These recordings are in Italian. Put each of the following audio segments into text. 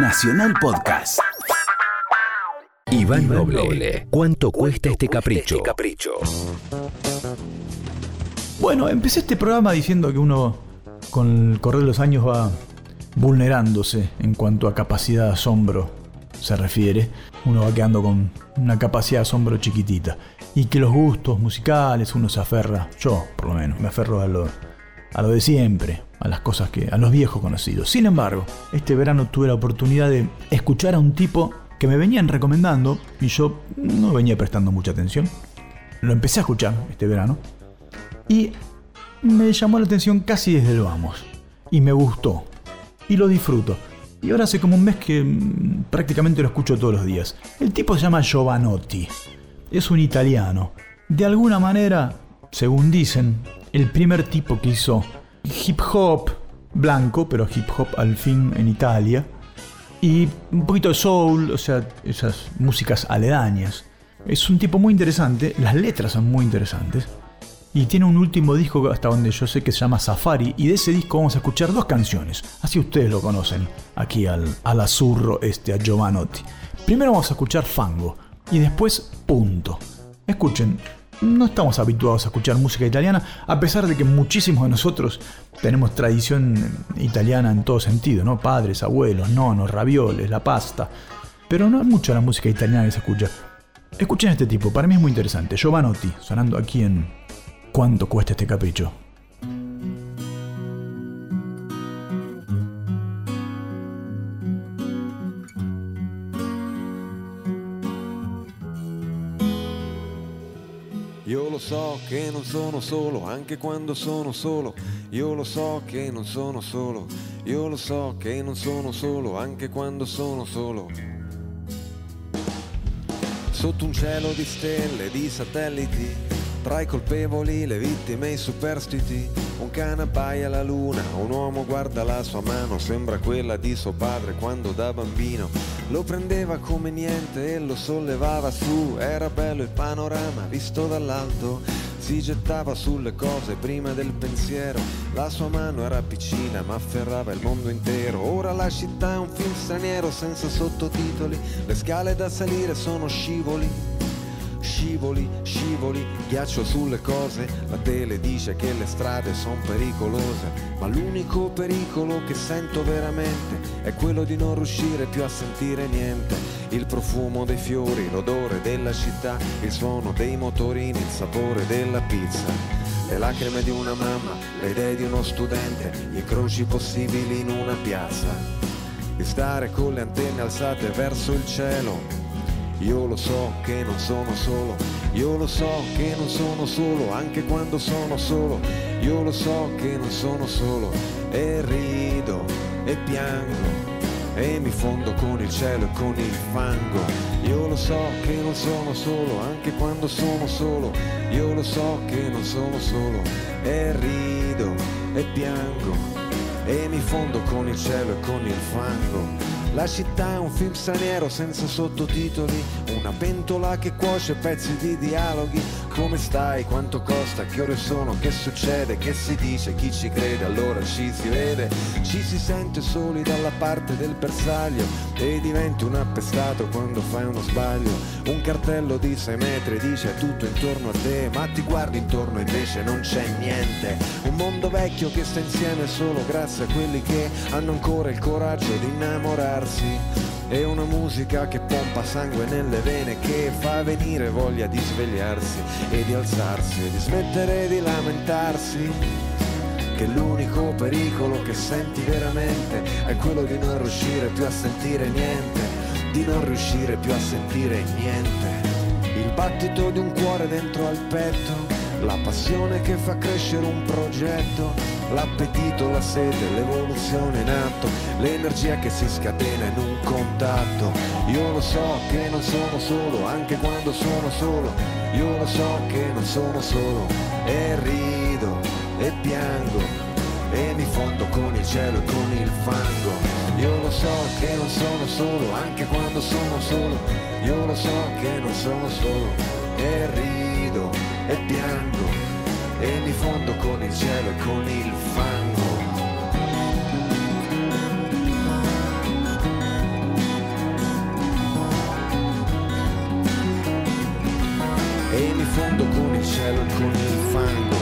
Nacional Podcast. Iván Noble, ¿cuánto cuesta este capricho? capricho? Bueno, empecé este programa diciendo que uno con el correr de los años va vulnerándose en cuanto a capacidad de asombro se refiere. Uno va quedando con una capacidad de asombro chiquitita. Y que los gustos musicales uno se aferra, yo por lo menos, me aferro a lo, a lo de siempre, a las cosas que, a los viejos conocidos. Sin embargo, este verano tuve la oportunidad de escuchar a un tipo que me venían recomendando y yo no venía prestando mucha atención. Lo empecé a escuchar este verano y me llamó la atención casi desde el vamos. Y me gustó. Y lo disfruto. Y ahora hace como un mes que mm, prácticamente lo escucho todos los días. El tipo se llama Giovanotti. Es un italiano. De alguna manera, según dicen, el primer tipo que hizo hip hop blanco, pero hip hop al fin en Italia. Y un poquito de soul, o sea, esas músicas aledañas. Es un tipo muy interesante, las letras son muy interesantes. Y tiene un último disco hasta donde yo sé que se llama Safari. Y de ese disco vamos a escuchar dos canciones. Así ustedes lo conocen. Aquí al, azurro este, a Giovanotti. Primero vamos a escuchar Fango. Y después Punto. Escuchen, no estamos habituados a escuchar música italiana, a pesar de que muchísimos de nosotros tenemos tradición italiana en todo sentido, ¿no? Padres, abuelos, nonos, ravioles, la pasta. Pero no es mucho la música italiana que se escucha. Escuchen a este tipo, para mí es muy interesante. Giovanotti, sonando aquí en ¿Cuánto cuesta este capricho? Io lo so che non sono solo, anche quando sono solo. Io lo so che non sono solo. Io lo so che non sono solo, anche quando sono solo. Sotto un cielo di stelle, di satelliti tra i colpevoli, le vittime e i superstiti, un cane abbaia alla luna, un uomo guarda la sua mano, sembra quella di suo padre quando da bambino. Lo prendeva come niente e lo sollevava su, era bello il panorama visto dall'alto, si gettava sulle cose prima del pensiero, la sua mano era piccina ma afferrava il mondo intero, ora la città è un film straniero senza sottotitoli, le scale da salire sono scivoli scivoli, scivoli, ghiaccio sulle cose, la tele dice che le strade sono pericolose, ma l'unico pericolo che sento veramente è quello di non riuscire più a sentire niente, il profumo dei fiori, l'odore della città, il suono dei motorini, il sapore della pizza. Le lacrime di una mamma, le idee di uno studente, gli incroci possibili in una piazza. Di stare con le antenne alzate verso il cielo, io lo so che non sono solo, io lo so che non sono solo, anche quando sono solo, io lo so che non sono solo, e rido e piango. E mi fondo con il cielo e con il fango. Io lo so che non sono solo, anche quando sono solo. Io lo so che non sono solo. E rido e piango. E mi fondo con il cielo e con il fango. La città è un film straniero senza sottotitoli, una pentola che cuoce pezzi di dialoghi. Come stai? Quanto costa? Che ore sono? Che succede? Che si dice? Chi ci crede? Allora ci si vede. Ci si sente soli dalla parte del bersaglio e diventi un appestato quando fai uno sbaglio. Un cartello di 6 metri dice tutto intorno a te, ma ti guardi intorno e invece non c'è niente. Un mondo vecchio che sta insieme solo grazie a quelli che hanno ancora il coraggio di innamorare svegliarsi. È una musica che pompa sangue nelle vene, che fa venire voglia di svegliarsi e di alzarsi e di smettere di lamentarsi. Che l'unico pericolo che senti veramente è quello di non riuscire più a sentire niente, di non riuscire più a sentire niente. Il battito di un cuore dentro al petto, la passione che fa crescere un progetto l'appetito, la sete, l'evoluzione in atto, l'energia che si scatena in un contatto. Io lo so che non sono solo, anche quando sono solo, io lo so che non sono solo, e rido e piango, e mi fondo con il cielo e con il fango. Io lo so che non sono solo, anche quando sono solo, io lo so che non sono solo, e rido e piango e mi fondo con il cielo e con il fango. E mi fondo con il cielo e con il fango.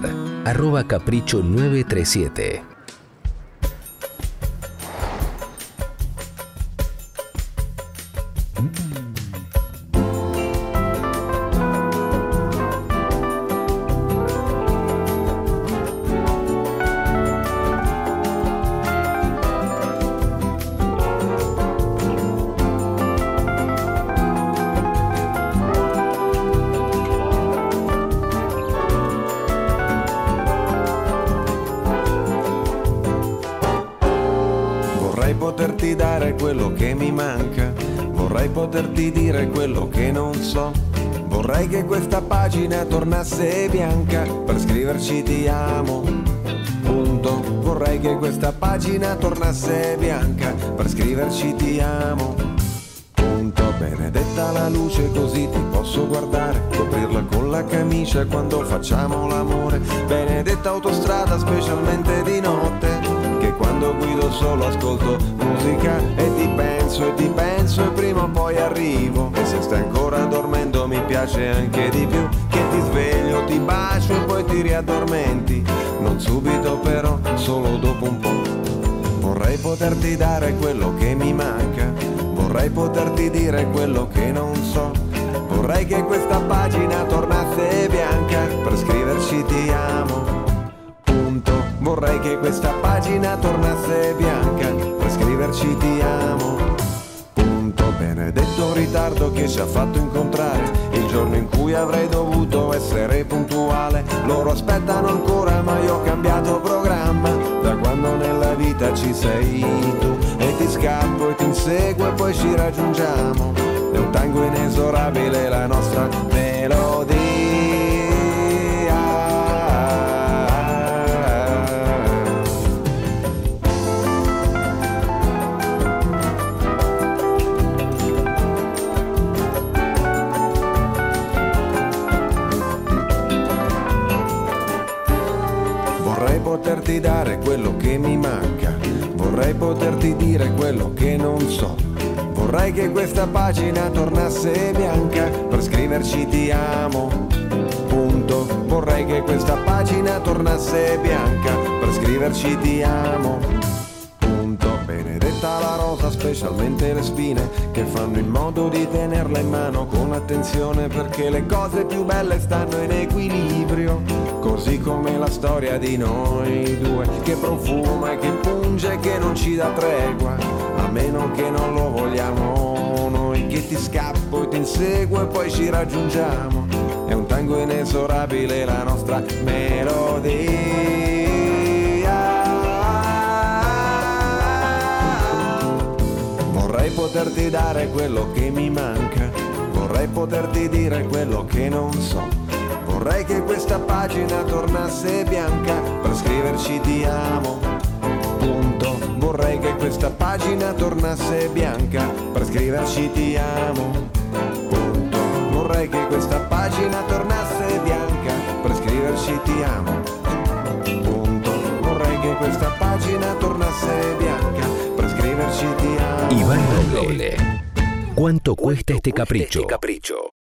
Twitter, arroba capricho937. Quello che mi manca, vorrei poterti dire quello che non so. Vorrei che questa pagina tornasse bianca per scriverci ti amo. Punto. Vorrei che questa pagina tornasse bianca per scriverci ti amo. Punto. Benedetta la luce così ti posso guardare, coprirla con la camicia quando facciamo l'amore. Benedetta autostrada specialmente di notte quando guido solo ascolto musica e ti penso e ti penso e prima o poi arrivo. E se stai ancora dormendo mi piace anche di più che ti sveglio, ti bacio e poi ti riaddormenti. Non subito però, solo dopo un po' vorrei poterti dare quello che mi manca. Vorrei poterti dire quello che non so. Vorrei che questa pagina tornasse bianca per scriverci ti amo. Vorrei che questa pagina tornasse bianca per scriverci ti amo. Punto. Benedetto ritardo che ci ha fatto incontrare il giorno in cui avrei dovuto essere puntuale. Loro aspettano ancora ma io ho cambiato programma da quando nella vita ci sei tu e ti scappo e ti inseguo e poi ci raggiungiamo. È un tango inesorabile la nostra melodia. Poterti dire quello che non so. Vorrei che questa pagina tornasse bianca per scriverci ti amo. Punto. Vorrei che questa pagina tornasse bianca per scriverci ti amo. Benedetta la rosa, specialmente le spine che fanno in modo di tenerla in mano con attenzione perché le cose più belle stanno in equilibrio. Così come la storia di noi due che profuma e che punge e che non ci dà tregua. A meno che non lo vogliamo noi che ti scappo e ti inseguo e poi ci raggiungiamo. È un tango inesorabile la nostra melodia. Vorrei poterti dare quello che mi manca, vorrei poterti dire quello che non so. Vorrei che questa pagina tornasse bianca per scriverci ti amo. Punto. Vorrei che questa pagina tornasse bianca per scriverci ti amo. Punto. Vorrei che questa pagina tornasse bianca per scriverci ti amo. Punto. Vorrei che questa pagina tornasse bianca per scriverci ti amo. Iván Noble. ¿Cuánto cuesta este capricho?